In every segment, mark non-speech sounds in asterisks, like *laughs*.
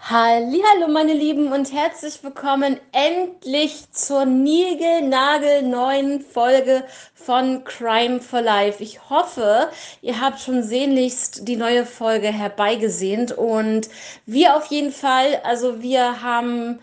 Hallo meine Lieben und herzlich willkommen endlich zur niegelnagelneuen Folge von Crime for Life. Ich hoffe, ihr habt schon sehnlichst die neue Folge herbeigesehnt und wir auf jeden Fall, also wir haben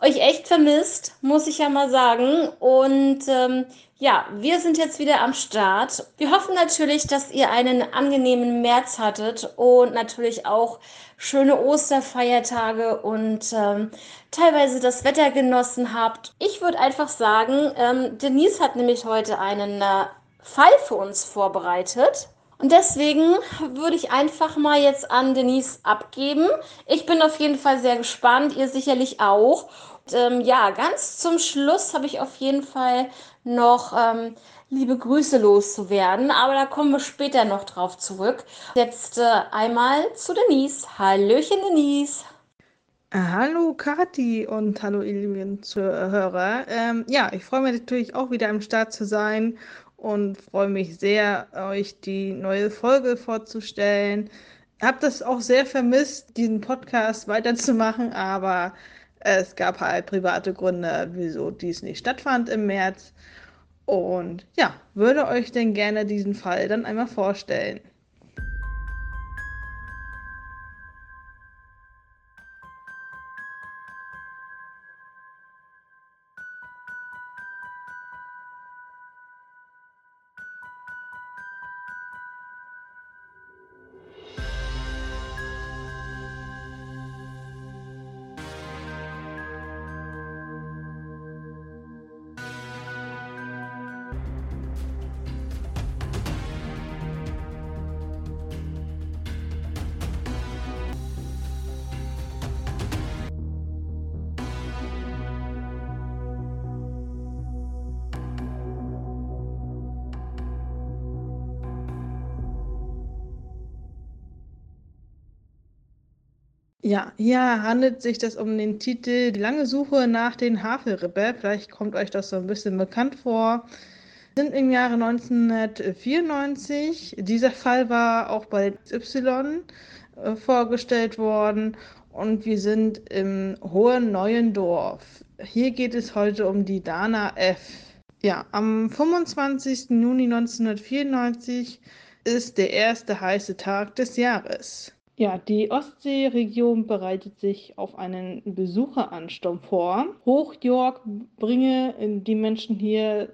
euch echt vermisst, muss ich ja mal sagen. Und ähm, ja, wir sind jetzt wieder am Start. Wir hoffen natürlich, dass ihr einen angenehmen März hattet und natürlich auch schöne Osterfeiertage und ähm, teilweise das Wetter genossen habt. Ich würde einfach sagen, ähm, Denise hat nämlich heute einen äh, Fall für uns vorbereitet. Und deswegen würde ich einfach mal jetzt an Denise abgeben. Ich bin auf jeden Fall sehr gespannt, ihr sicherlich auch. Und, ähm, ja, ganz zum Schluss habe ich auf jeden Fall noch ähm, liebe Grüße loszuwerden, aber da kommen wir später noch drauf zurück. Jetzt äh, einmal zu Denise. Hallöchen, Denise. Äh, hallo Kati und hallo ihr lieben Zuhörer. Ähm, ja, ich freue mich natürlich auch wieder am Start zu sein und freue mich sehr, euch die neue Folge vorzustellen. Ich habe das auch sehr vermisst, diesen Podcast weiterzumachen, aber es gab halt private Gründe, wieso dies nicht stattfand im März. Und ja, würde euch denn gerne diesen Fall dann einmal vorstellen. Ja, hier handelt sich das um den Titel Die lange Suche nach den Havelrippe. Vielleicht kommt euch das so ein bisschen bekannt vor. Wir sind im Jahre 1994. Dieser Fall war auch bei Y äh, vorgestellt worden und wir sind im Hohen Neuen Dorf. Hier geht es heute um die Dana F. Ja, am 25. Juni 1994 ist der erste heiße Tag des Jahres. Ja, die Ostseeregion bereitet sich auf einen Besucheransturm vor. Hochjork bringe die Menschen hier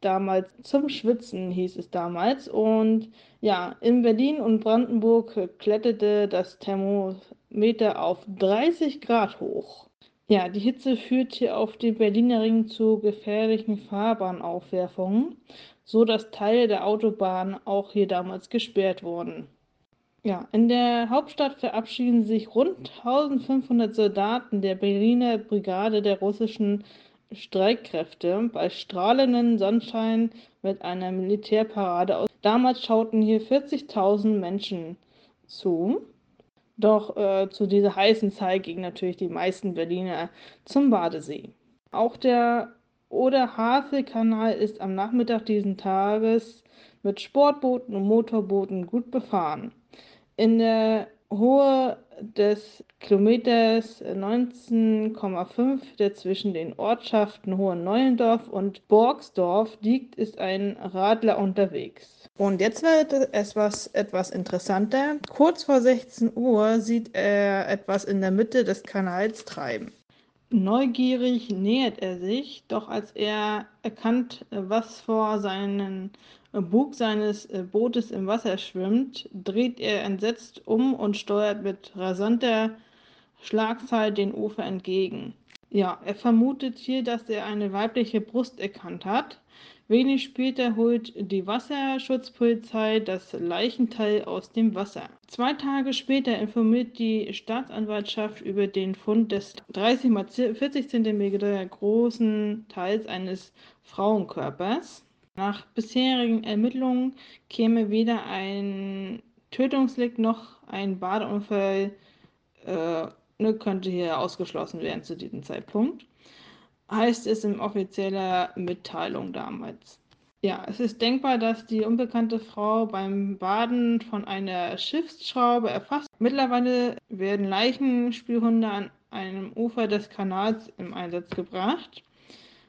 damals zum Schwitzen, hieß es damals. Und ja, in Berlin und Brandenburg kletterte das Thermometer auf 30 Grad hoch. Ja, die Hitze führt hier auf dem Berliner Ring zu gefährlichen Fahrbahnaufwerfungen, so dass Teile der Autobahn auch hier damals gesperrt wurden. Ja, in der Hauptstadt verabschieden sich rund 1500 Soldaten der Berliner Brigade der russischen Streitkräfte bei strahlendem Sonnenschein mit einer Militärparade aus. Damals schauten hier 40.000 Menschen zu. Doch äh, zu dieser heißen Zeit gingen natürlich die meisten Berliner zum Badesee. Auch der Oder-Havel-Kanal ist am Nachmittag diesen Tages mit Sportbooten und Motorbooten gut befahren in der Höhe des Kilometers 19,5, der zwischen den Ortschaften Hohenneuendorf und Borgsdorf liegt, ist ein Radler unterwegs. Und jetzt wird es etwas, etwas interessanter. Kurz vor 16 Uhr sieht er etwas in der Mitte des Kanals treiben. Neugierig nähert er sich, doch als er erkannt, was vor seinen Bug seines äh, Bootes im Wasser schwimmt, dreht er entsetzt um und steuert mit rasanter Schlagzahl den Ufer entgegen. Ja, er vermutet hier, dass er eine weibliche Brust erkannt hat. Wenig später holt die Wasserschutzpolizei das Leichenteil aus dem Wasser. Zwei Tage später informiert die Staatsanwaltschaft über den Fund des 30 x 40 cm großen Teils eines Frauenkörpers. Nach bisherigen Ermittlungen käme weder ein Tötungsdelikt noch ein Badeunfall, äh, ne, könnte hier ausgeschlossen werden zu diesem Zeitpunkt. Heißt es in offizieller Mitteilung damals. Ja, es ist denkbar, dass die unbekannte Frau beim Baden von einer Schiffsschraube erfasst. Mittlerweile werden Leichenspürhunde an einem Ufer des Kanals im Einsatz gebracht.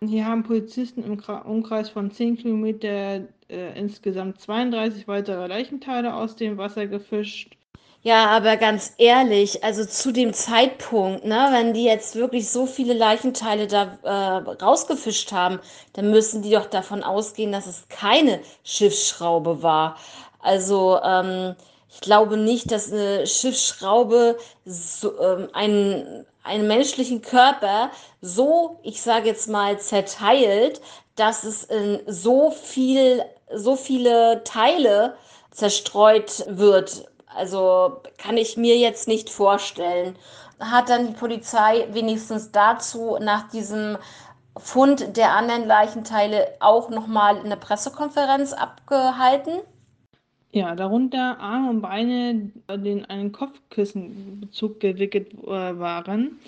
Hier haben Polizisten im Umkreis von 10 Kilometer äh, insgesamt 32 weitere Leichenteile aus dem Wasser gefischt. Ja, aber ganz ehrlich, also zu dem Zeitpunkt, ne, wenn die jetzt wirklich so viele Leichenteile da äh, rausgefischt haben, dann müssen die doch davon ausgehen, dass es keine Schiffsschraube war. Also ähm, ich glaube nicht, dass eine Schiffsschraube so, ähm, einen, einen menschlichen Körper so, ich sage jetzt mal, zerteilt, dass es in so viel, so viele Teile zerstreut wird. Also kann ich mir jetzt nicht vorstellen. Hat dann die Polizei wenigstens dazu nach diesem Fund der anderen Leichenteile auch nochmal eine Pressekonferenz abgehalten? Ja, darunter Arme und Beine, die in einen Kopfkissenbezug gewickelt äh, waren.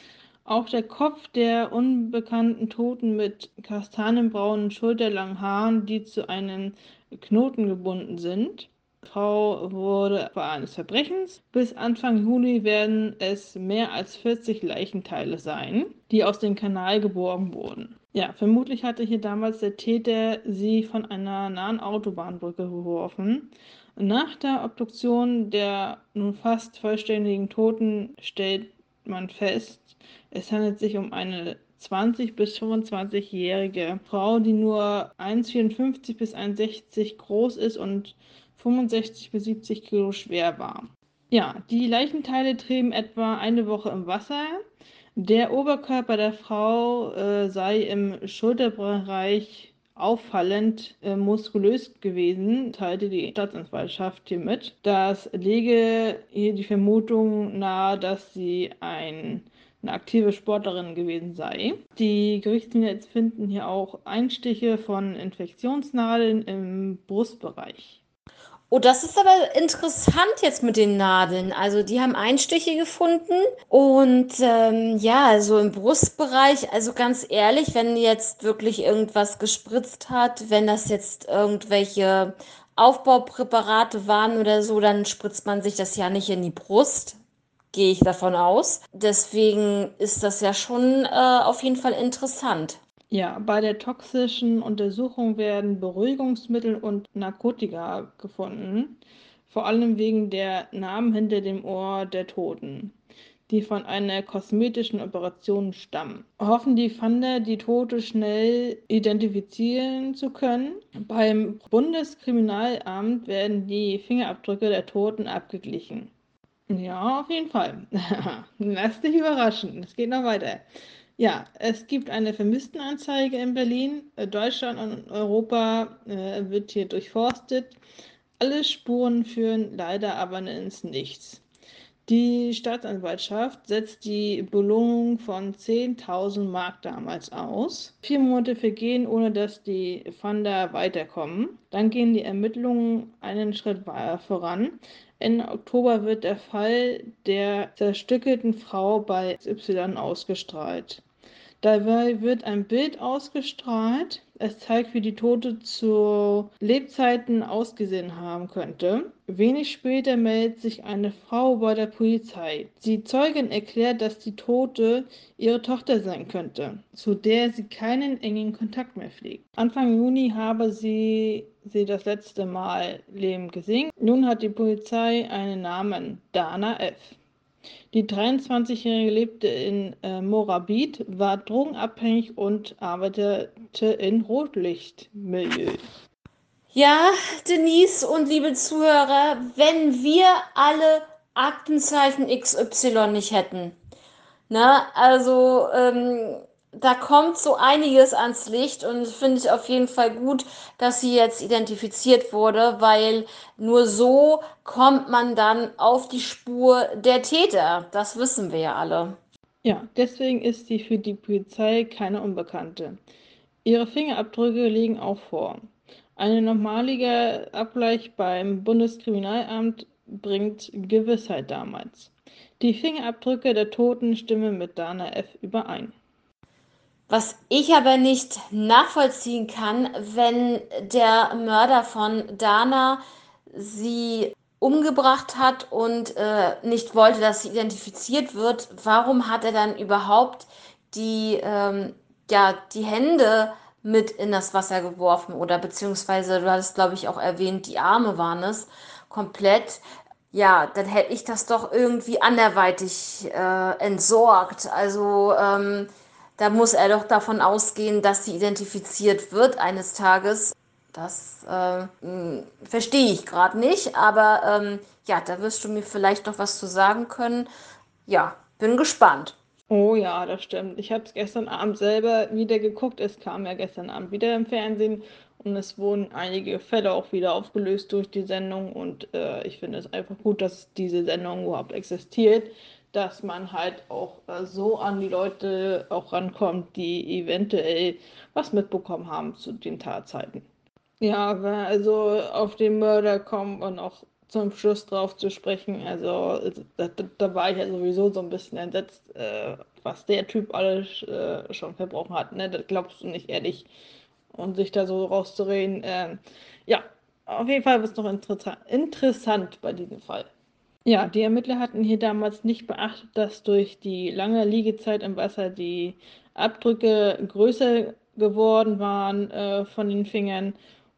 Auch der Kopf der unbekannten Toten mit kastanienbraunen, schulterlangen Haaren, die zu einem Knoten gebunden sind. Frau wurde Opfer eines Verbrechens. Bis Anfang Juni werden es mehr als 40 Leichenteile sein, die aus dem Kanal geborgen wurden. Ja, vermutlich hatte hier damals der Täter sie von einer nahen Autobahnbrücke geworfen. Nach der Obduktion der nun fast vollständigen Toten stellt man fest, es handelt sich um eine 20 bis 25-jährige Frau, die nur 1,54 bis 1,60 groß ist und 65 bis 70 Kilo schwer war. Ja, die Leichenteile trieben etwa eine Woche im Wasser. Der Oberkörper der Frau äh, sei im Schulterbereich auffallend äh, muskulös gewesen, teilte die Staatsanwaltschaft hier mit. Das lege hier die Vermutung nahe, dass sie ein, eine aktive Sportlerin gewesen sei. Die Gerichtslinie finden hier auch Einstiche von Infektionsnadeln im Brustbereich. Oh, das ist aber interessant jetzt mit den Nadeln. Also die haben Einstiche gefunden und ähm, ja, also im Brustbereich, also ganz ehrlich, wenn jetzt wirklich irgendwas gespritzt hat, wenn das jetzt irgendwelche Aufbaupräparate waren oder so, dann spritzt man sich das ja nicht in die Brust. Gehe ich davon aus. Deswegen ist das ja schon äh, auf jeden Fall interessant. Ja, bei der toxischen Untersuchung werden Beruhigungsmittel und Narkotika gefunden, vor allem wegen der Namen hinter dem Ohr der Toten, die von einer kosmetischen Operation stammen. Hoffen die Fahnder, die Tote schnell identifizieren zu können. Beim Bundeskriminalamt werden die Fingerabdrücke der Toten abgeglichen. Ja, auf jeden Fall. *laughs* Lass dich überraschen. Es geht noch weiter. Ja, es gibt eine Vermisstenanzeige in Berlin. Äh, Deutschland und Europa äh, wird hier durchforstet. Alle Spuren führen leider aber ins Nichts. Die Staatsanwaltschaft setzt die Belohnung von 10.000 Mark damals aus. Vier Monate vergehen, ohne dass die Fahnder weiterkommen. Dann gehen die Ermittlungen einen Schritt voran. Ende Oktober wird der Fall der zerstückelten Frau bei Y ausgestrahlt. Dabei wird ein Bild ausgestrahlt. Es zeigt, wie die Tote zu Lebzeiten ausgesehen haben könnte. Wenig später meldet sich eine Frau bei der Polizei. Die Zeugin erklärt, dass die Tote ihre Tochter sein könnte, zu der sie keinen engen Kontakt mehr pflegt. Anfang Juni habe sie sie das letzte Mal lebend gesehen. Nun hat die Polizei einen Namen, Dana F. Die 23-Jährige lebte in äh, Morabit, war drogenabhängig und arbeitete in Rotlichtmilieu. Ja, Denise und liebe Zuhörer, wenn wir alle Aktenzeichen XY nicht hätten, ne, also ähm, da kommt so einiges ans Licht und finde ich auf jeden Fall gut, dass sie jetzt identifiziert wurde, weil nur so kommt man dann auf die Spur der Täter. Das wissen wir ja alle. Ja, deswegen ist sie für die Polizei keine Unbekannte. Ihre Fingerabdrücke liegen auch vor. Ein normaliger Abgleich beim Bundeskriminalamt bringt Gewissheit damals. Die Fingerabdrücke der Toten stimmen mit Dana F. überein. Was ich aber nicht nachvollziehen kann, wenn der Mörder von Dana sie umgebracht hat und äh, nicht wollte, dass sie identifiziert wird, warum hat er dann überhaupt die, ähm, ja, die Hände mit in das Wasser geworfen oder beziehungsweise, du hattest, glaube ich, auch erwähnt, die Arme waren es komplett. Ja, dann hätte ich das doch irgendwie anderweitig äh, entsorgt. Also ähm, da muss er doch davon ausgehen, dass sie identifiziert wird eines Tages. Das äh, hm, verstehe ich gerade nicht, aber ähm, ja, da wirst du mir vielleicht noch was zu sagen können. Ja, bin gespannt. Oh ja, das stimmt. Ich habe es gestern Abend selber wieder geguckt. Es kam ja gestern Abend wieder im Fernsehen und es wurden einige Fälle auch wieder aufgelöst durch die Sendung. Und äh, ich finde es einfach gut, dass diese Sendung überhaupt existiert, dass man halt auch äh, so an die Leute auch rankommt, die eventuell was mitbekommen haben zu den Tatzeiten. Ja, also auf den Mörder kommen und auch zum Schluss drauf zu sprechen. Also da, da war ich ja sowieso so ein bisschen entsetzt, äh, was der Typ alles äh, schon verbrochen hat. Ne? Das glaubst du nicht ehrlich. Und sich da so rauszureden. Äh, ja, auf jeden Fall wird es noch interessa interessant bei diesem Fall. Ja, die Ermittler hatten hier damals nicht beachtet, dass durch die lange Liegezeit im Wasser die Abdrücke größer geworden waren äh, von den Fingern.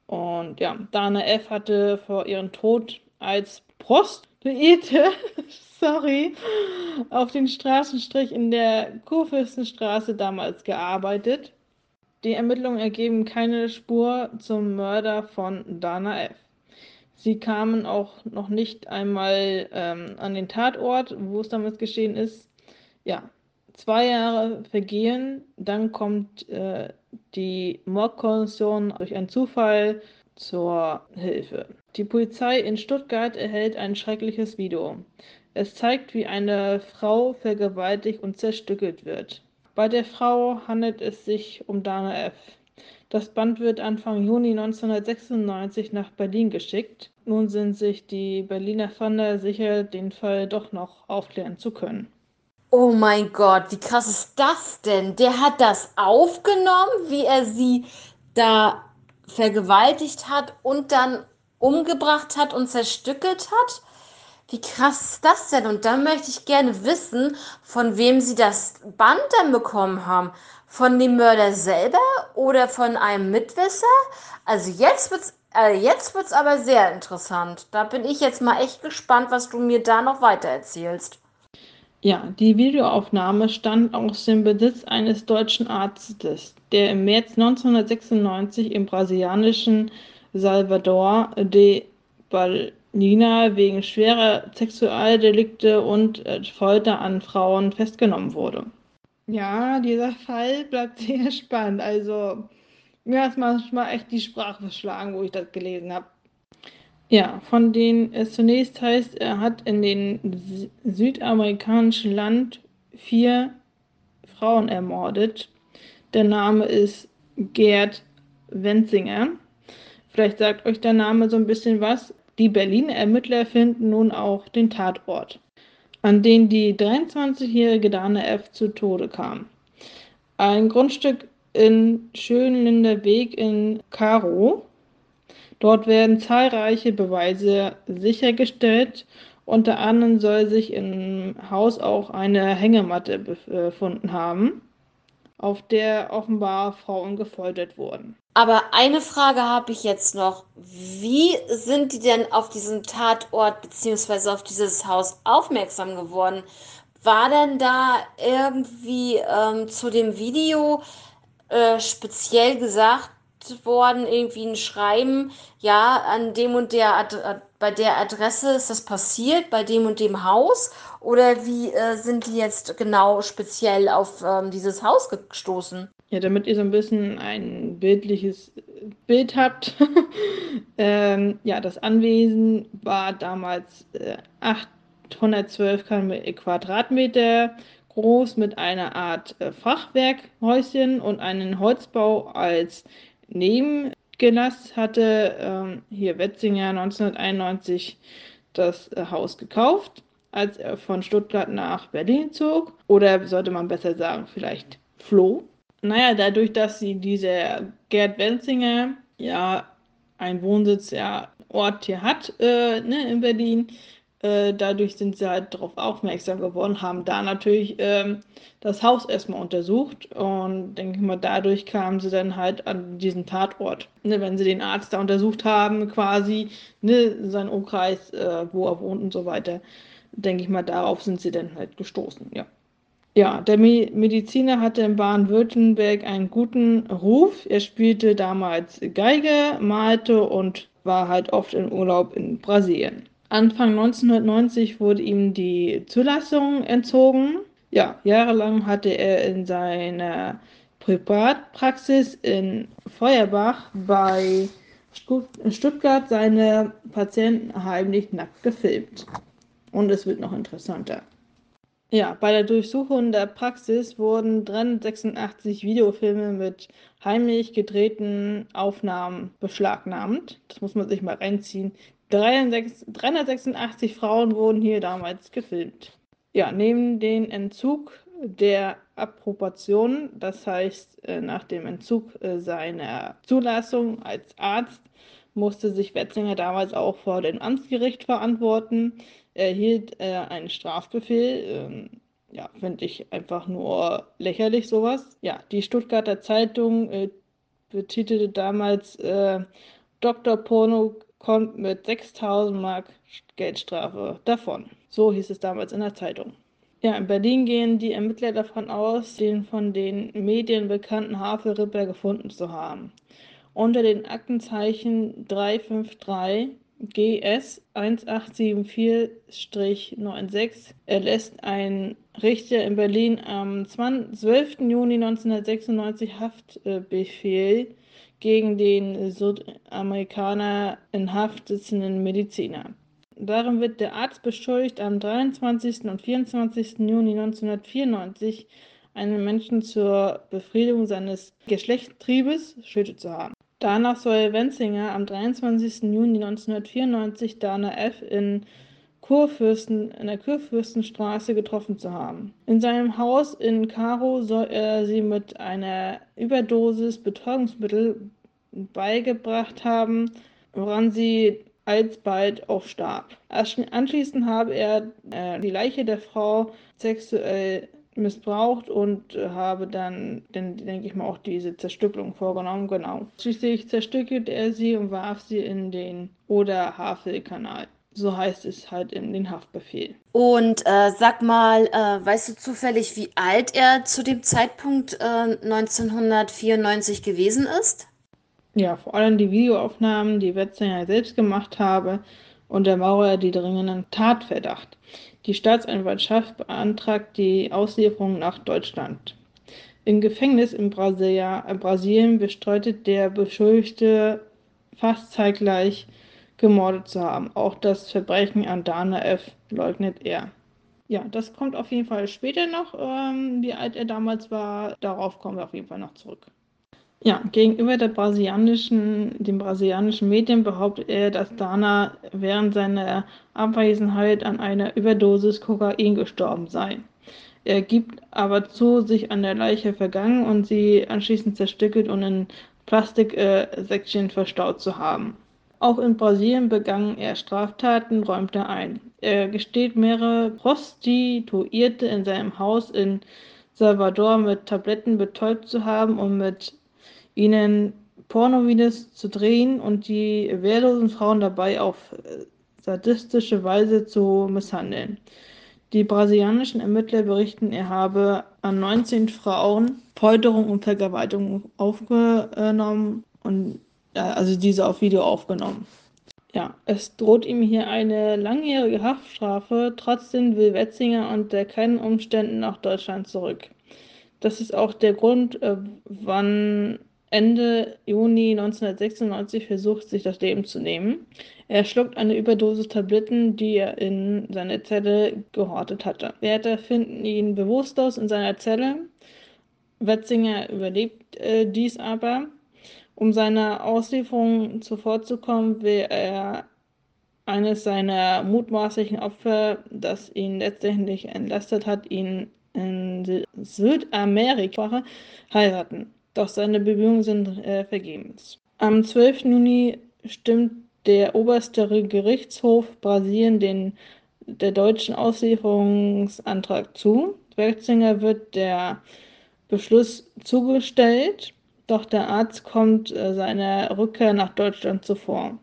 Und ja, Dana F. hatte vor ihrem Tod als Prostituierte, *laughs* sorry, auf den Straßenstrich in der Kurfürstenstraße damals gearbeitet. Die Ermittlungen ergeben keine Spur zum Mörder von Dana F. Sie kamen auch noch nicht einmal ähm, an den Tatort, wo es damals geschehen ist. Ja, zwei Jahre vergehen, dann kommt äh, die Mordkommission durch einen Zufall zur Hilfe. Die Polizei in Stuttgart erhält ein schreckliches Video. Es zeigt, wie eine Frau vergewaltigt und zerstückelt wird. Bei der Frau handelt es sich um Dana F. Das Band wird Anfang Juni 1996 nach Berlin geschickt. Nun sind sich die Berliner Fahnder sicher, den Fall doch noch aufklären zu können. Oh mein Gott, wie krass ist das denn? Der hat das aufgenommen, wie er sie da vergewaltigt hat und dann umgebracht hat und zerstückelt hat. Wie krass ist das denn? Und dann möchte ich gerne wissen, von wem sie das Band dann bekommen haben. Von dem Mörder selber oder von einem Mitwisser? Also jetzt wird's, äh, jetzt wird's aber sehr interessant. Da bin ich jetzt mal echt gespannt, was du mir da noch weiter erzählst. Ja, die Videoaufnahme stammt aus dem Besitz eines deutschen Arztes, der im März 1996 im brasilianischen Salvador de Bahia wegen schwerer Sexualdelikte und äh, Folter an Frauen festgenommen wurde. Ja, dieser Fall bleibt *laughs* sehr spannend. Also, mir hat manchmal echt die Sprache verschlagen, wo ich das gelesen habe. Ja, von denen es zunächst heißt, er hat in den südamerikanischen Land vier Frauen ermordet. Der Name ist Gerd Wenzinger. Vielleicht sagt euch der Name so ein bisschen was. Die Berliner Ermittler finden nun auch den Tatort an denen die 23-jährige Dana F. zu Tode kam. Ein Grundstück in Schönlinder Weg in Karo. Dort werden zahlreiche Beweise sichergestellt. Unter anderem soll sich im Haus auch eine Hängematte befunden haben, auf der offenbar Frauen gefoltert wurden. Aber eine Frage habe ich jetzt noch. Wie sind die denn auf diesen Tatort bzw. auf dieses Haus aufmerksam geworden? War denn da irgendwie ähm, zu dem Video äh, speziell gesagt worden, irgendwie ein Schreiben, ja, an dem und der Ad bei der Adresse ist das passiert, bei dem und dem Haus? Oder wie äh, sind die jetzt genau speziell auf ähm, dieses Haus gestoßen? Ja, damit ihr so ein bisschen ein bildliches Bild habt. *laughs* ähm, ja, das Anwesen war damals äh, 812 Quadratmeter groß mit einer Art äh, Fachwerkhäuschen und einem Holzbau als Nebengelass hatte ähm, hier Wetzinger 1991 das äh, Haus gekauft, als er von Stuttgart nach Berlin zog. Oder sollte man besser sagen, vielleicht floh. Naja, dadurch, dass sie diese Gerd Wenzinger ja einen Wohnsitz, ja, Ort hier hat, äh, ne, in Berlin, äh, dadurch sind sie halt darauf aufmerksam geworden, haben da natürlich ähm, das Haus erstmal untersucht und denke ich mal, dadurch kamen sie dann halt an diesen Tatort. Ne, wenn sie den Arzt da untersucht haben, quasi, ne, seinen Umkreis, äh, wo er wohnt und so weiter, denke ich mal, darauf sind sie dann halt gestoßen, ja. Ja, der Mediziner hatte in Baden-Württemberg einen guten Ruf. Er spielte damals Geige, malte und war halt oft im Urlaub in Brasilien. Anfang 1990 wurde ihm die Zulassung entzogen. Ja, jahrelang hatte er in seiner Privatpraxis in Feuerbach bei Stuttgart seine Patienten heimlich nackt gefilmt. Und es wird noch interessanter. Ja, bei der Durchsuchung der Praxis wurden 386 Videofilme mit heimlich gedrehten Aufnahmen beschlagnahmt. Das muss man sich mal reinziehen. 386 Frauen wurden hier damals gefilmt. Ja, neben dem Entzug der Approbation, das heißt äh, nach dem Entzug äh, seiner Zulassung als Arzt, musste sich Wetzinger damals auch vor dem Amtsgericht verantworten. Er erhielt äh, einen Strafbefehl. Ähm, ja, finde ich einfach nur lächerlich sowas. Ja, die Stuttgarter Zeitung betitelte damals äh, Dr. Porno kommt mit 6000 Mark Geldstrafe davon. So hieß es damals in der Zeitung. Ja, in Berlin gehen die Ermittler davon aus, den von den Medien bekannten Havelripper gefunden zu haben. Unter den Aktenzeichen 353 GS 1874-96 erlässt ein Richter in Berlin am 12. Juni 1996 Haftbefehl gegen den Südamerikaner in Haft sitzenden Mediziner. Darin wird der Arzt beschuldigt, am 23. und 24. Juni 1994 einen Menschen zur Befriedigung seines Geschlechtstriebes tötet zu haben. Danach soll Wenzinger am 23. Juni 1994 Dana F. in Kurfürsten, in der Kurfürstenstraße getroffen zu haben. In seinem Haus in Karo soll er sie mit einer Überdosis Betäubungsmittel beigebracht haben, woran sie alsbald auch starb. Anschließend habe er äh, die Leiche der Frau sexuell missbraucht und habe dann, dann denke ich mal, auch diese Zerstückelung vorgenommen. Genau. Schließlich zerstückelte er sie und warf sie in den Oder-Havel-Kanal. So heißt es halt in den Haftbefehl. Und äh, sag mal, äh, weißt du zufällig, wie alt er zu dem Zeitpunkt äh, 1994 gewesen ist? Ja, vor allem die Videoaufnahmen, die Wetzinger selbst gemacht habe, und der Maurer die dringenden Tatverdacht. Die Staatsanwaltschaft beantragt die Auslieferung nach Deutschland. Im Gefängnis in Brasilia, Brasilien bestreitet der Beschuldigte fast zeitgleich gemordet zu haben. Auch das Verbrechen an Dana F. leugnet er. Ja, das kommt auf jeden Fall später noch, ähm, wie alt er damals war. Darauf kommen wir auf jeden Fall noch zurück. Ja, gegenüber der brasilianischen, den brasilianischen Medien behauptet er, dass Dana während seiner Abwesenheit an einer Überdosis Kokain gestorben sei. Er gibt aber zu, sich an der Leiche vergangen und sie anschließend zerstückelt und in Plastiksäckchen äh, verstaut zu haben. Auch in Brasilien begann er Straftaten, räumt er ein. Er gesteht mehrere Prostituierte in seinem Haus in Salvador mit Tabletten betäubt zu haben und mit ihnen Pornovideos zu drehen und die wehrlosen Frauen dabei auf sadistische Weise zu misshandeln. Die brasilianischen Ermittler berichten, er habe an 19 Frauen Folterung und Vergewaltigung aufgenommen und also diese auf Video aufgenommen. Ja, es droht ihm hier eine langjährige Haftstrafe. Trotzdem will Wetzinger unter keinen Umständen nach Deutschland zurück. Das ist auch der Grund, äh, wann Ende Juni 1996 versucht, sich das Leben zu nehmen. Er schluckt eine Überdosis Tabletten, die er in seiner Zelle gehortet hatte. Wärter finden ihn bewusstlos in seiner Zelle. Wetzinger überlebt äh, dies aber. Um seiner Auslieferung zuvorzukommen, will er eines seiner mutmaßlichen Opfer, das ihn letztendlich entlastet hat, ihn in Südamerika heiraten. Doch seine Bemühungen sind äh, vergebens. Am 12. Juni stimmt der oberste Gerichtshof Brasilien den der deutschen Auslieferungsantrag zu. Wetzinger wird der Beschluss zugestellt, doch der Arzt kommt äh, seiner Rückkehr nach Deutschland zuvor.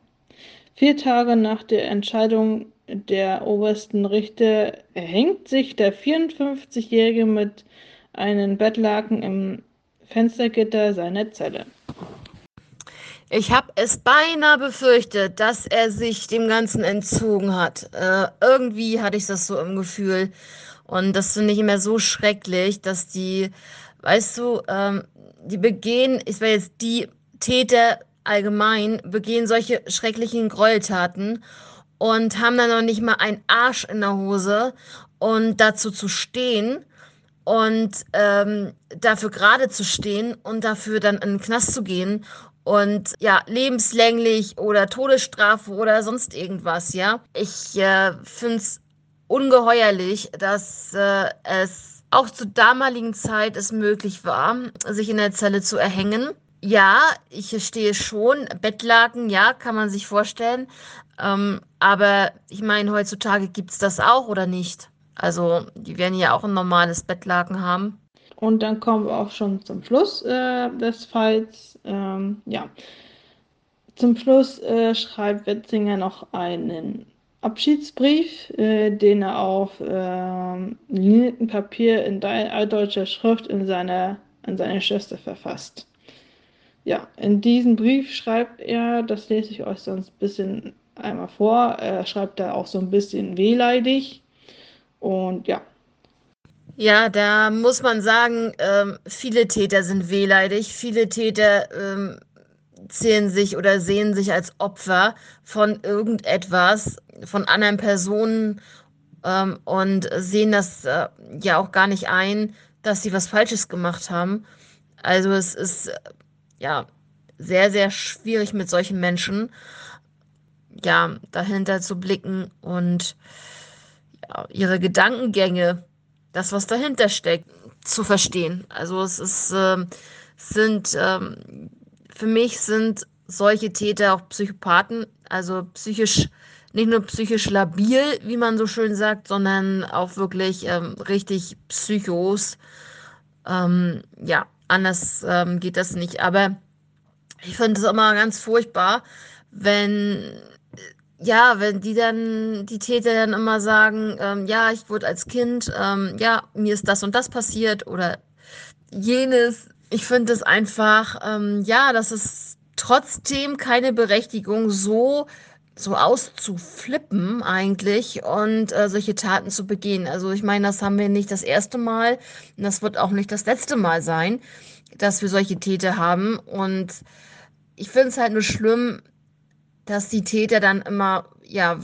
Vier Tage nach der Entscheidung der obersten Richter erhängt sich der 54-Jährige mit einem Bettlaken im Fenstergitter seiner Zelle. Ich habe es beinahe befürchtet, dass er sich dem Ganzen entzogen hat. Äh, irgendwie hatte ich das so im Gefühl. Und das finde ich immer so schrecklich, dass die, weißt du, ähm, die begehen, ich weiß jetzt, die Täter allgemein begehen solche schrecklichen Gräueltaten und haben dann noch nicht mal einen Arsch in der Hose und dazu zu stehen und ähm, dafür gerade zu stehen und dafür dann in den Knast zu gehen und ja, lebenslänglich oder Todesstrafe oder sonst irgendwas, ja. Ich äh, finde es ungeheuerlich, dass äh, es auch zur damaligen Zeit es möglich war, sich in der Zelle zu erhängen. Ja, ich verstehe schon, Bettlaken, ja, kann man sich vorstellen. Ähm, aber ich meine, heutzutage gibt es das auch oder nicht? Also, die werden ja auch ein normales Bettlaken haben. Und dann kommen wir auch schon zum Schluss äh, des Falls. Ähm, ja. Zum Schluss äh, schreibt Wetzinger noch einen Abschiedsbrief, äh, den er auf äh, liniertem Papier in altdeutscher Schrift in seiner, an seine Schwester verfasst. Ja, in diesem Brief schreibt er, das lese ich euch sonst ein bisschen einmal vor, er schreibt da auch so ein bisschen wehleidig. Und ja, ja, da muss man sagen, ähm, viele Täter sind wehleidig. Viele Täter ähm, zählen sich oder sehen sich als Opfer von irgendetwas, von anderen Personen ähm, und sehen das äh, ja auch gar nicht ein, dass sie was Falsches gemacht haben. Also es ist äh, ja sehr, sehr schwierig mit solchen Menschen ja dahinter zu blicken und ja, ihre Gedankengänge das, was dahinter steckt, zu verstehen. Also es ist, äh, sind, äh, für mich sind solche Täter auch Psychopathen, also psychisch, nicht nur psychisch labil, wie man so schön sagt, sondern auch wirklich ähm, richtig Psychos. Ähm, ja, anders ähm, geht das nicht. Aber ich finde es immer ganz furchtbar, wenn ja, wenn die dann, die Täter dann immer sagen, ähm, ja, ich wurde als Kind, ähm, ja, mir ist das und das passiert oder jenes. Ich finde es einfach, ähm, ja, das ist trotzdem keine Berechtigung, so, so auszuflippen eigentlich und äh, solche Taten zu begehen. Also ich meine, das haben wir nicht das erste Mal und das wird auch nicht das letzte Mal sein, dass wir solche Täter haben. Und ich finde es halt nur schlimm, dass die Täter dann immer, ja,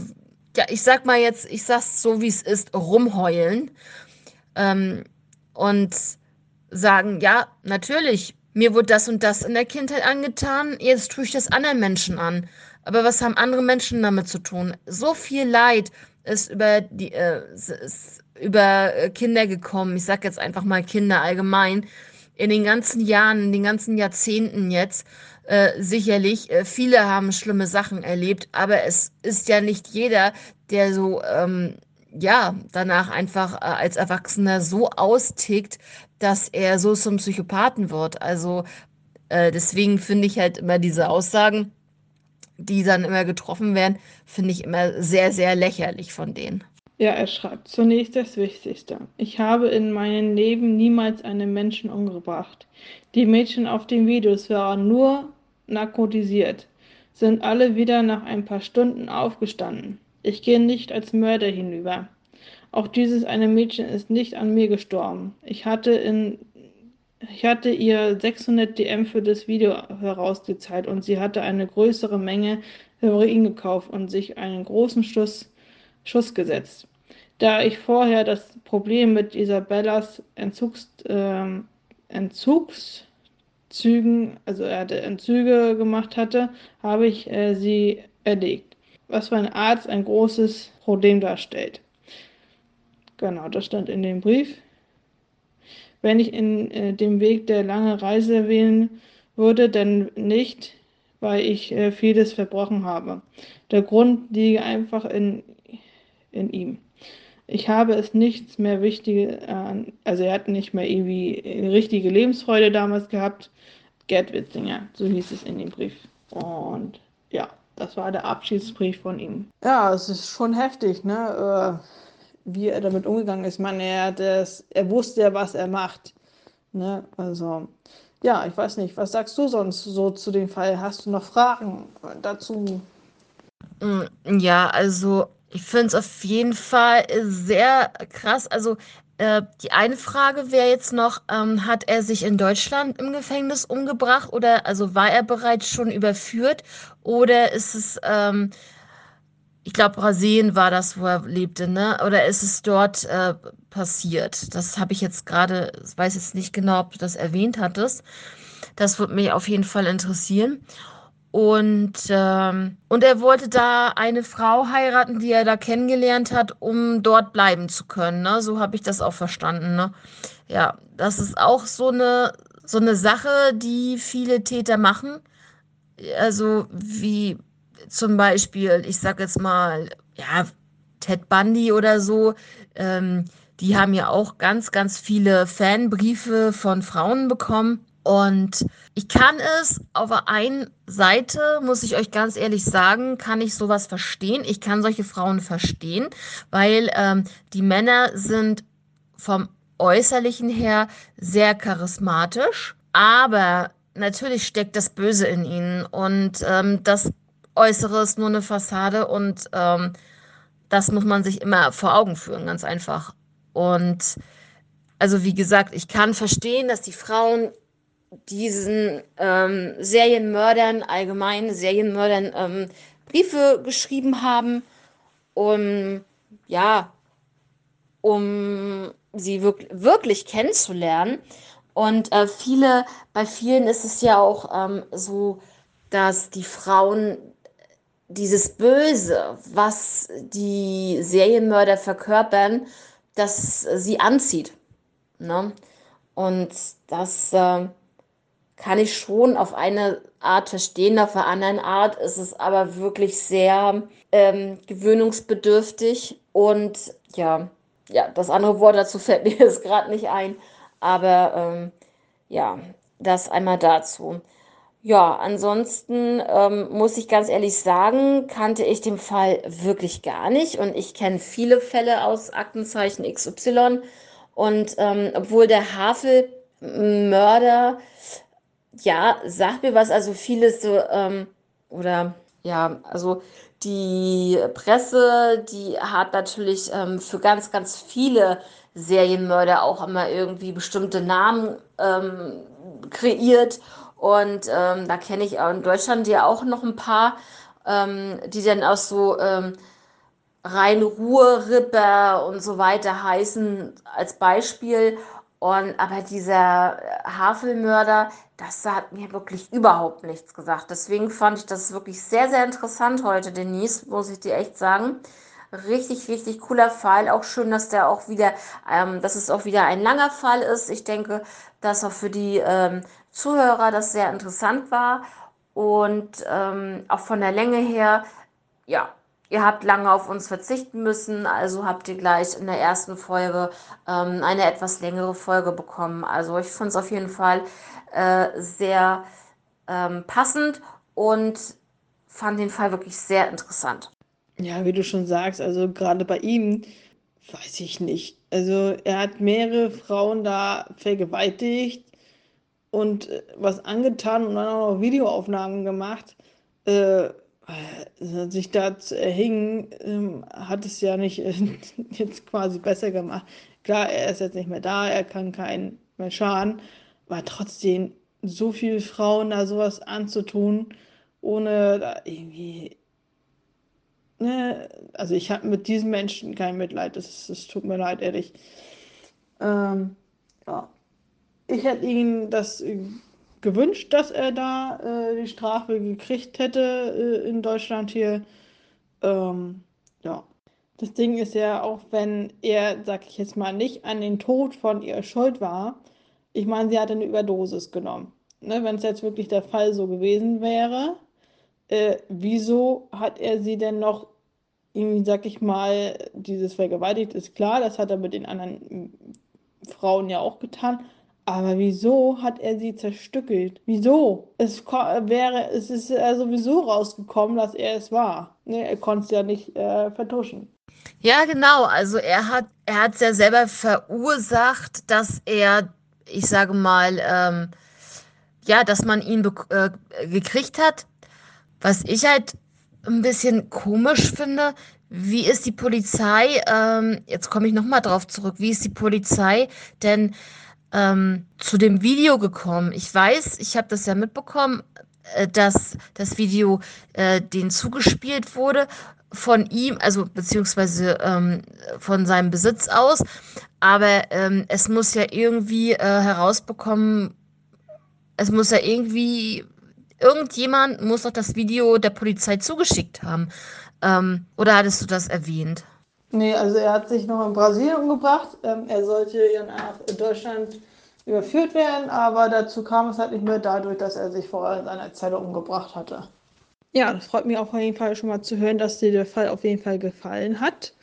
ja, ich sag mal jetzt, ich sag's so wie es ist, rumheulen ähm, und sagen, ja, natürlich, mir wurde das und das in der Kindheit angetan, jetzt tue ich das anderen Menschen an. Aber was haben andere Menschen damit zu tun? So viel Leid ist über die äh, ist über Kinder gekommen. Ich sag jetzt einfach mal Kinder allgemein in den ganzen Jahren, in den ganzen Jahrzehnten jetzt. Äh, sicherlich, äh, viele haben schlimme Sachen erlebt, aber es ist ja nicht jeder, der so, ähm, ja, danach einfach äh, als Erwachsener so austickt, dass er so zum Psychopathen wird. Also äh, deswegen finde ich halt immer diese Aussagen, die dann immer getroffen werden, finde ich immer sehr, sehr lächerlich von denen. Ja, er schreibt zunächst das Wichtigste. Ich habe in meinem Leben niemals einen Menschen umgebracht. Die Mädchen auf den Videos waren nur narkotisiert, sind alle wieder nach ein paar Stunden aufgestanden. Ich gehe nicht als Mörder hinüber. Auch dieses eine Mädchen ist nicht an mir gestorben. Ich hatte in ich hatte ihr 600 DM für das Video herausgezahlt und sie hatte eine größere Menge Heroin gekauft und sich einen großen Schuss, Schuss gesetzt. Da ich vorher das Problem mit Isabellas Entzugs, äh, Entzugszügen, also er hatte Entzüge gemacht hatte, habe ich äh, sie erlegt. Was für einen Arzt ein großes Problem darstellt. Genau, das stand in dem Brief. wenn ich in äh, dem Weg der lange Reise wählen würde, dann nicht, weil ich äh, vieles verbrochen habe. Der Grund liege einfach in, in ihm. Ich habe es nichts mehr Wichtiges, äh, also er hat nicht mehr irgendwie richtige Lebensfreude damals gehabt. Gerd Witzinger, so hieß es in dem Brief. Und ja, das war der Abschiedsbrief von ihm. Ja, es ist schon heftig, ne? Äh, wie er damit umgegangen ist. Man, er, das, er wusste ja, was er macht. Ne? Also, ja, ich weiß nicht. Was sagst du sonst so zu dem Fall? Hast du noch Fragen dazu? Mm, ja, also ich finde es auf jeden Fall sehr krass. Also äh, die eine Frage wäre jetzt noch, ähm, hat er sich in Deutschland im Gefängnis umgebracht oder also war er bereits schon überführt oder ist es ähm, ich glaube, Brasilien war das, wo er lebte, ne? Oder ist es dort äh, passiert? Das habe ich jetzt gerade, weiß jetzt nicht genau, ob du das erwähnt hattest. Das würde mich auf jeden Fall interessieren. Und, ähm, und er wollte da eine Frau heiraten, die er da kennengelernt hat, um dort bleiben zu können. Ne? So habe ich das auch verstanden. Ne? Ja, das ist auch so eine, so eine Sache, die viele Täter machen. Also wie zum Beispiel, ich sag jetzt mal, ja, Ted Bundy oder so, ähm, die haben ja auch ganz, ganz viele Fanbriefe von Frauen bekommen. Und ich kann es auf der einen Seite, muss ich euch ganz ehrlich sagen, kann ich sowas verstehen. Ich kann solche Frauen verstehen, weil ähm, die Männer sind vom Äußerlichen her sehr charismatisch, aber natürlich steckt das Böse in ihnen und ähm, das Äußeres nur eine Fassade und ähm, das muss man sich immer vor Augen führen, ganz einfach. Und also wie gesagt, ich kann verstehen, dass die Frauen diesen ähm, Serienmördern, allgemein Serienmördern, ähm, Briefe geschrieben haben, um ja, um sie wirklich, wirklich kennenzulernen. Und äh, viele, bei vielen ist es ja auch ähm, so, dass die Frauen dieses Böse, was die Serienmörder verkörpern, das sie anzieht. Ne? Und das äh, kann ich schon auf eine Art verstehen, auf der anderen Art ist es aber wirklich sehr ähm, gewöhnungsbedürftig. Und ja, ja, das andere Wort dazu fällt *laughs* mir jetzt gerade nicht ein. Aber ähm, ja, das einmal dazu. Ja, ansonsten ähm, muss ich ganz ehrlich sagen, kannte ich den Fall wirklich gar nicht. Und ich kenne viele Fälle aus Aktenzeichen XY und ähm, obwohl der Havelmörder, ja, sagt mir was, also vieles so, ähm, oder ja, also die Presse, die hat natürlich ähm, für ganz, ganz viele Serienmörder auch immer irgendwie bestimmte Namen ähm, kreiert und ähm, da kenne ich in Deutschland ja auch noch ein paar, ähm, die dann auch so ähm, Rhein-Ruhr-Ripper und so weiter heißen als Beispiel. Und aber dieser Havelmörder, das hat mir wirklich überhaupt nichts gesagt. Deswegen fand ich das wirklich sehr, sehr interessant heute, Denise, muss ich dir echt sagen. Richtig, richtig cooler Fall. Auch schön, dass der auch wieder, ähm, dass es auch wieder ein langer Fall ist. Ich denke, dass auch für die ähm, Zuhörer das sehr interessant war und ähm, auch von der Länge her, ja, ihr habt lange auf uns verzichten müssen, also habt ihr gleich in der ersten Folge ähm, eine etwas längere Folge bekommen. Also ich fand es auf jeden Fall äh, sehr ähm, passend und fand den Fall wirklich sehr interessant. Ja, wie du schon sagst, also gerade bei ihm weiß ich nicht. Also er hat mehrere Frauen da vergewaltigt und äh, was angetan und dann auch noch Videoaufnahmen gemacht. Äh, äh sich da zu erhängen, äh, hat es ja nicht äh, *laughs* jetzt quasi besser gemacht. Klar, er ist jetzt nicht mehr da, er kann keinen mehr schaden, aber trotzdem so viele Frauen da sowas anzutun, ohne da irgendwie. Ne, also ich habe mit diesen Menschen kein Mitleid, das tut mir leid, ehrlich. Ähm, ja ich hätte ihm das äh, gewünscht, dass er da äh, die Strafe gekriegt hätte äh, in Deutschland hier. Ähm, ja. Das Ding ist ja, auch wenn er, sag ich jetzt mal, nicht an den Tod von ihr schuld war, ich meine, sie hat eine Überdosis genommen. Ne, wenn es jetzt wirklich der Fall so gewesen wäre, äh, wieso hat er sie denn noch irgendwie, sag ich mal, dieses vergewaltigt ist klar, das hat er mit den anderen Frauen ja auch getan. Aber wieso hat er sie zerstückelt? Wieso? Es wäre, es ist ja sowieso rausgekommen, dass er es war. Ne, er konnte es ja nicht äh, vertuschen. Ja, genau. Also er hat er hat es ja selber verursacht, dass er, ich sage mal, ähm, ja, dass man ihn äh, gekriegt hat. Was ich halt ein bisschen komisch finde, wie ist die Polizei, ähm, jetzt komme ich nochmal drauf zurück, wie ist die Polizei denn ähm, zu dem Video gekommen? Ich weiß, ich habe das ja mitbekommen, äh, dass das Video äh, denen zugespielt wurde von ihm, also beziehungsweise ähm, von seinem Besitz aus. Aber ähm, es muss ja irgendwie äh, herausbekommen, es muss ja irgendwie, irgendjemand muss doch das Video der Polizei zugeschickt haben. Ähm, oder hattest du das erwähnt? Nee, also er hat sich noch in Brasilien umgebracht. Ähm, er sollte nach Deutschland überführt werden, aber dazu kam es halt nicht mehr dadurch, dass er sich vorher in seiner Zelle umgebracht hatte. Ja, das freut mich auf jeden Fall schon mal zu hören, dass dir der Fall auf jeden Fall gefallen hat.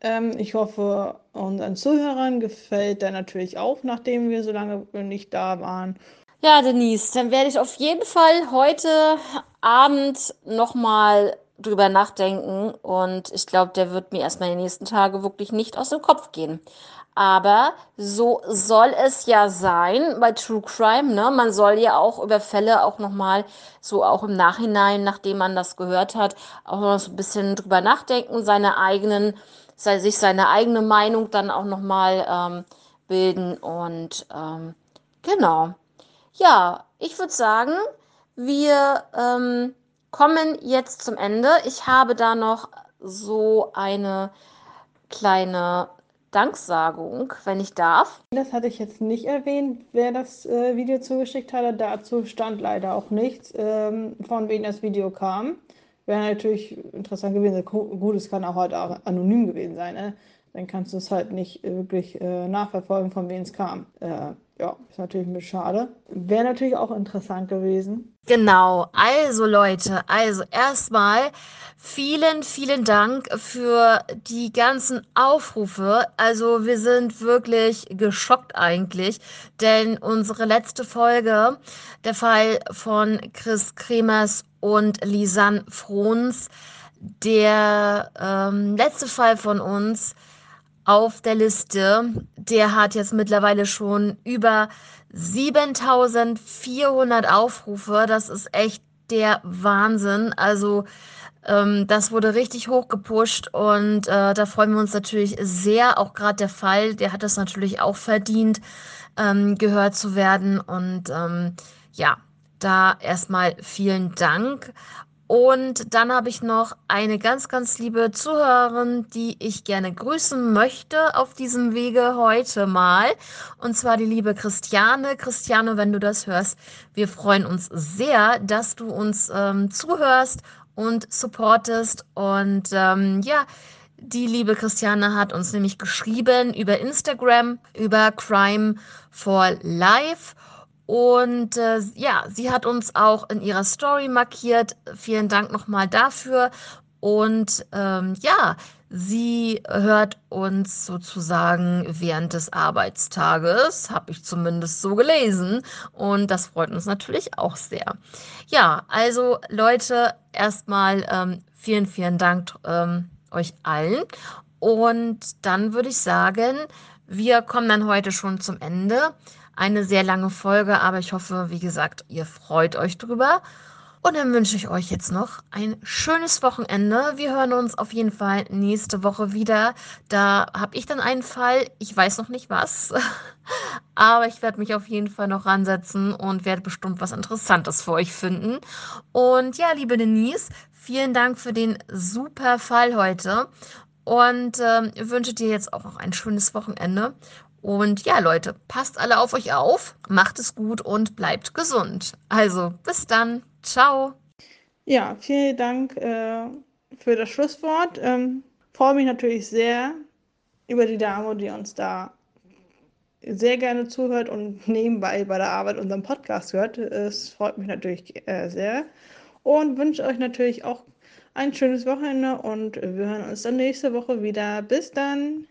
Ähm, ich hoffe, unseren Zuhörern gefällt der natürlich auch, nachdem wir so lange nicht da waren. Ja, Denise, dann werde ich auf jeden Fall heute Abend nochmal drüber nachdenken und ich glaube, der wird mir erstmal den nächsten Tagen wirklich nicht aus dem Kopf gehen. Aber so soll es ja sein bei True Crime. Ne? Man soll ja auch über Fälle auch nochmal so auch im Nachhinein, nachdem man das gehört hat, auch noch so ein bisschen drüber nachdenken, seine eigenen, sich seine eigene Meinung dann auch nochmal ähm, bilden. Und ähm, genau. Ja, ich würde sagen, wir ähm, kommen jetzt zum Ende. Ich habe da noch so eine kleine Danksagung, wenn ich darf. Das hatte ich jetzt nicht erwähnt, wer das äh, Video zugeschickt hatte. Dazu stand leider auch nichts, ähm, von wem das Video kam. Wäre natürlich interessant gewesen. Gut, es kann auch heute auch anonym gewesen sein. Ne? Dann kannst du es halt nicht äh, wirklich äh, nachverfolgen, von wem es kam. Äh, ja, ist natürlich ein bisschen schade. Wäre natürlich auch interessant gewesen. Genau, also Leute, also erstmal vielen, vielen Dank für die ganzen Aufrufe. Also wir sind wirklich geschockt eigentlich, denn unsere letzte Folge, der Fall von Chris Kremers und Lisanne Frons, der ähm, letzte Fall von uns, auf der Liste. Der hat jetzt mittlerweile schon über 7400 Aufrufe. Das ist echt der Wahnsinn. Also ähm, das wurde richtig hoch gepusht und äh, da freuen wir uns natürlich sehr. Auch gerade der Fall, der hat das natürlich auch verdient, ähm, gehört zu werden. Und ähm, ja, da erstmal vielen Dank. Und dann habe ich noch eine ganz, ganz liebe Zuhörerin, die ich gerne grüßen möchte auf diesem Wege heute mal. Und zwar die liebe Christiane. Christiane, wenn du das hörst, wir freuen uns sehr, dass du uns ähm, zuhörst und supportest. Und ähm, ja, die liebe Christiane hat uns nämlich geschrieben über Instagram, über Crime for Life. Und äh, ja, sie hat uns auch in ihrer Story markiert. Vielen Dank nochmal dafür. Und ähm, ja, sie hört uns sozusagen während des Arbeitstages, habe ich zumindest so gelesen. Und das freut uns natürlich auch sehr. Ja, also Leute, erstmal ähm, vielen, vielen Dank ähm, euch allen. Und dann würde ich sagen, wir kommen dann heute schon zum Ende eine sehr lange Folge, aber ich hoffe, wie gesagt, ihr freut euch drüber. Und dann wünsche ich euch jetzt noch ein schönes Wochenende. Wir hören uns auf jeden Fall nächste Woche wieder. Da habe ich dann einen Fall. Ich weiß noch nicht was. *laughs* Aber ich werde mich auf jeden Fall noch ransetzen und werde bestimmt was Interessantes für euch finden. Und ja, liebe Denise, vielen Dank für den super Fall heute. Und äh, wünsche dir jetzt auch noch ein schönes Wochenende. Und ja, Leute, passt alle auf euch auf, macht es gut und bleibt gesund. Also, bis dann. Ciao. Ja, vielen Dank äh, für das Schlusswort. Ähm, freue mich natürlich sehr über die Dame, die uns da sehr gerne zuhört und *laughs* nebenbei bei der Arbeit unseren Podcast hört. Es freut mich natürlich äh, sehr und wünsche euch natürlich auch ein schönes Wochenende und wir hören uns dann nächste Woche wieder. Bis dann!